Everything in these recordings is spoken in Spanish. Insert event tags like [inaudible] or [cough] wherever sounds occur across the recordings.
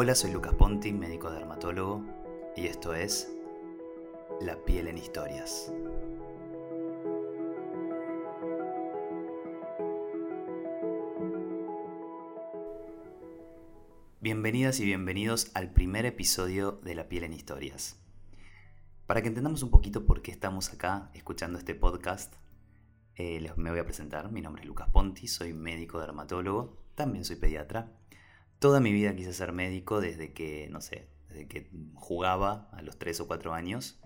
Hola, soy Lucas Ponti, médico dermatólogo, y esto es La piel en historias. Bienvenidas y bienvenidos al primer episodio de La piel en historias. Para que entendamos un poquito por qué estamos acá escuchando este podcast, eh, me voy a presentar. Mi nombre es Lucas Ponti, soy médico dermatólogo, también soy pediatra. Toda mi vida quise ser médico desde que, no sé, desde que jugaba a los 3 o 4 años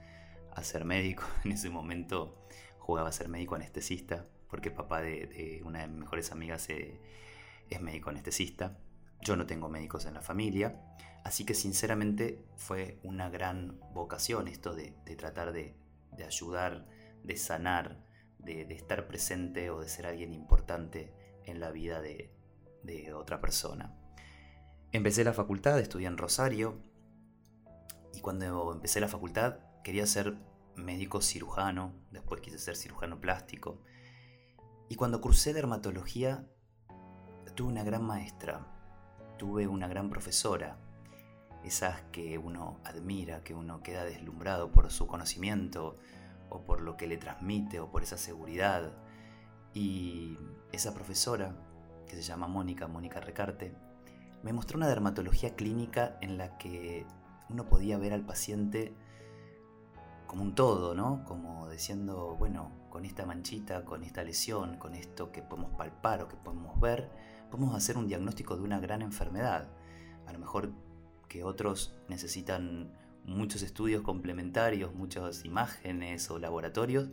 a ser médico. [laughs] En ese momento jugaba a ser médico anestesista, porque el papá de, una de mis mejores amigas es médico anestesista. Yo no tengo médicos en la familia, así que sinceramente fue una gran vocación esto de, tratar de ayudar, de sanar, de, estar presente o de ser alguien importante en la vida de, otra persona. Empecé la facultad, estudié en Rosario y cuando empecé la facultad quería ser médico cirujano, después quise ser cirujano plástico. Y cuando cursé dermatología tuve una gran maestra, tuve una gran profesora, esas que uno admira, que uno queda deslumbrado por su conocimiento, o por lo que le transmite o por esa seguridad. Y esa profesora, que se llama Mónica, Mónica Recarte, me mostró una dermatología clínica en la que uno podía ver al paciente como un todo, ¿no? Como diciendo, bueno, con esta manchita, con esta lesión, con esto que podemos palpar o que podemos ver, podemos hacer un diagnóstico de una gran enfermedad. A lo mejor que otros necesitan muchos estudios complementarios, muchas imágenes o laboratorios,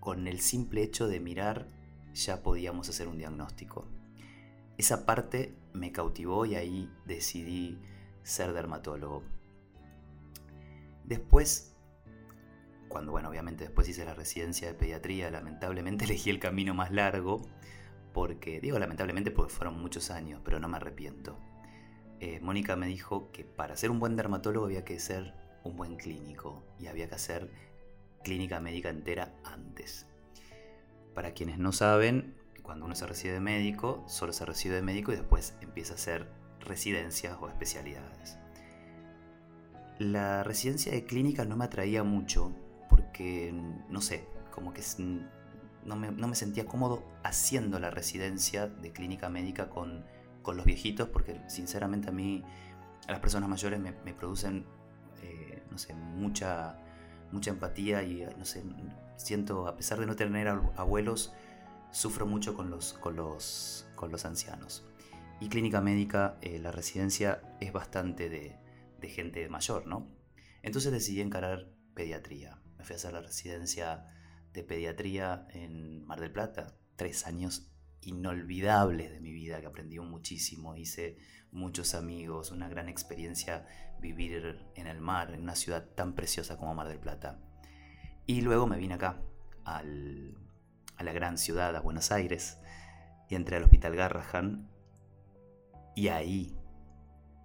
con el simple hecho de mirar ya podíamos hacer un diagnóstico. Esa parte me cautivó y ahí decidí ser dermatólogo. Después, cuando bueno, obviamente después hice la residencia de pediatría, lamentablemente [laughs] elegí el camino más largo, porque, digo lamentablemente porque fueron muchos años, pero no me arrepiento. Eh, Mónica me dijo que para ser un buen dermatólogo había que ser un buen clínico y había que hacer clínica médica entera antes. Para quienes no saben, cuando uno se recibe de médico, solo se recibe de médico y después empieza a hacer residencias o especialidades. La residencia de clínica no me atraía mucho porque, no sé, como que no me, no me sentía cómodo haciendo la residencia de clínica médica con con los viejitos, porque sinceramente a mí, a las personas mayores me, producen, eh, no sé, mucha, mucha empatía y, no sé, siento, a pesar de no tener abuelos, sufro mucho con los, con los, con los ancianos. Y clínica médica, eh, la residencia es bastante de, de gente mayor, ¿no? Entonces decidí encarar pediatría. Me fui a hacer la residencia de pediatría en Mar del Plata, tres años inolvidables de mi vida, que aprendí muchísimo, hice muchos amigos, una gran experiencia vivir en el mar, en una ciudad tan preciosa como Mar del Plata. Y luego me vine acá, a la gran ciudad, a Buenos Aires, y entré al Hospital Garrahan, y ahí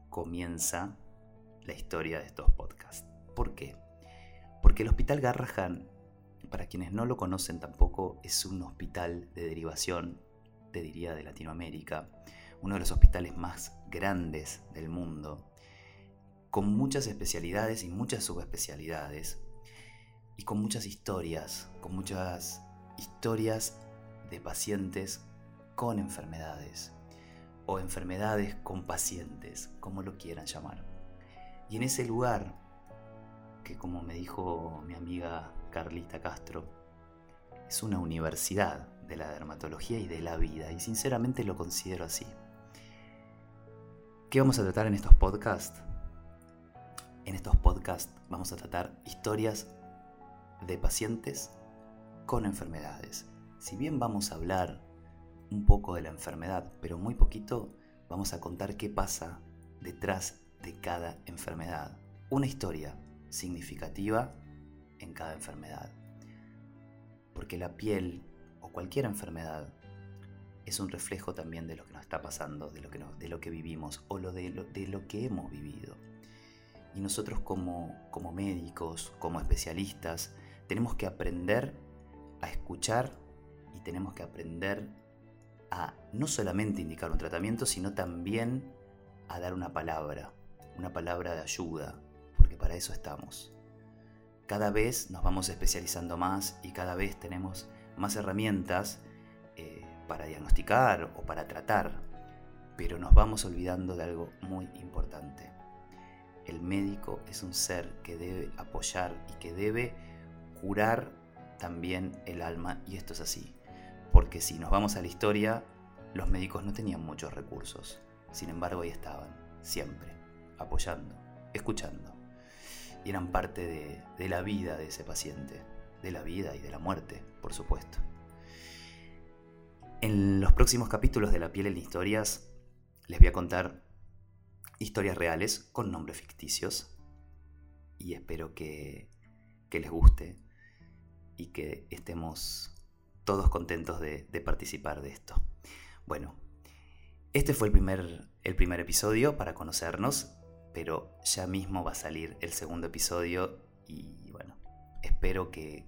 comienza la historia de estos podcasts. ¿Por qué? Porque el Hospital Garrahan, para quienes no lo conocen tampoco, es un hospital de derivación diría, de Latinoamérica, uno de los hospitales más grandes del mundo, con muchas especialidades y muchas subespecialidades, y con muchas historias, con muchas historias de pacientes con enfermedades, o enfermedades con pacientes, como lo quieran llamar. Y en ese lugar, que como me dijo mi amiga Carlita Castro, es una universidad de la dermatología y de la vida, y sinceramente lo considero así. ¿Qué vamos a tratar en estos podcasts? En estos podcasts vamos a tratar historias de pacientes con enfermedades. Si bien vamos a hablar un poco de la enfermedad, pero muy poquito, vamos a contar qué pasa detrás de cada enfermedad. Una historia significativa en cada enfermedad. Porque la piel cualquier enfermedad es un reflejo también de lo que nos está pasando, de lo que, de lo que vivimos o de, lo, de lo que hemos vivido. Y nosotros como, como médicos, como especialistas, tenemos que aprender a escuchar y tenemos que aprender a no solamente indicar un tratamiento, sino también a dar una palabra, una palabra de ayuda, porque para eso estamos. Cada vez nos vamos especializando más y cada vez tenemos más herramientas eh, para diagnosticar o para tratar, pero nos vamos olvidando de algo muy importante. El médico es un ser que debe apoyar y que debe curar también el alma y esto es así, porque si nos vamos a la historia, los médicos no tenían muchos recursos, sin embargo ahí estaban, siempre, apoyando, escuchando, y eran parte de, de la vida de ese paciente, de la vida y de la muerte, por supuesto. En los próximos capítulos de La piel en historias les voy a contar historias reales con nombres ficticios y espero que, que les guste y que estemos todos contentos de, participar de esto. Bueno, este fue el primer, el primer episodio para conocernos, pero ya mismo va a salir el segundo episodio y bueno, espero que,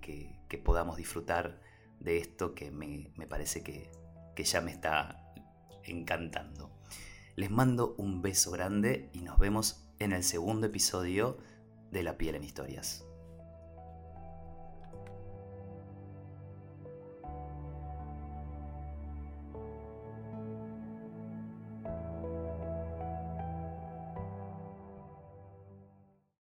podamos disfrutar de esto que me, parece que, que ya me está encantando. Les mando un beso grande y nos vemos en el segundo episodio de La piel en historias.